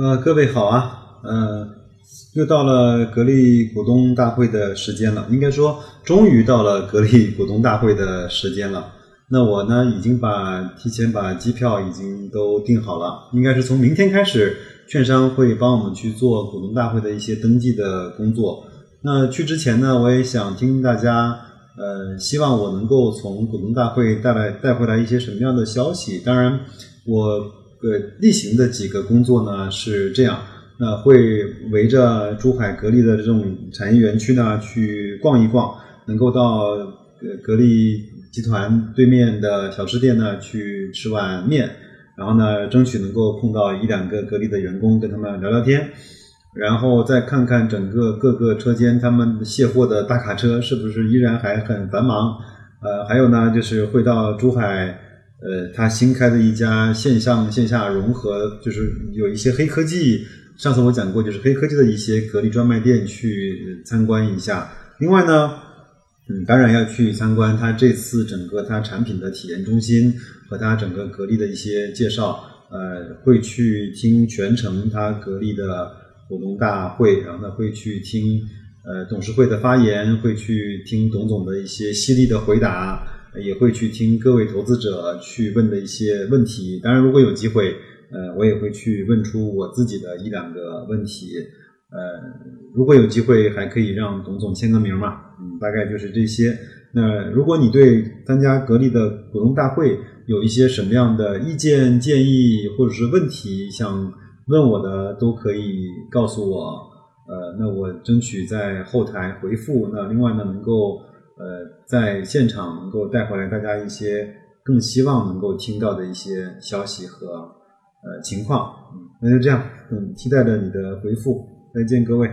呃，各位好啊，呃，又到了格力股东大会的时间了，应该说终于到了格力股东大会的时间了。那我呢，已经把提前把机票已经都订好了，应该是从明天开始，券商会帮我们去做股东大会的一些登记的工作。那去之前呢，我也想听大家，呃，希望我能够从股东大会带来带回来一些什么样的消息？当然，我。呃，例行的几个工作呢是这样，那会围着珠海格力的这种产业园区呢去逛一逛，能够到呃格力集团对面的小吃店呢去吃碗面，然后呢争取能够碰到一两个格力的员工，跟他们聊聊天，然后再看看整个各个车间他们卸货的大卡车是不是依然还很繁忙，呃，还有呢就是会到珠海。呃，他新开的一家线上线下融合，就是有一些黑科技。上次我讲过，就是黑科技的一些格力专卖店去参观一下。另外呢，嗯，当然要去参观他这次整个他产品的体验中心和他整个格力的一些介绍。呃，会去听全程他格力的股东大会，然后呢会去听呃董事会的发言，会去听董总的一些犀利的回答。也会去听各位投资者去问的一些问题，当然如果有机会，呃，我也会去问出我自己的一两个问题，呃，如果有机会还可以让董总签个名嘛，嗯，大概就是这些。那如果你对参加格力的股东大会有一些什么样的意见建议或者是问题想问我的，都可以告诉我，呃，那我争取在后台回复。那另外呢，能够。呃，在现场能够带回来大家一些更希望能够听到的一些消息和呃情况，嗯，那就这样，嗯，期待着你的回复，再见各位。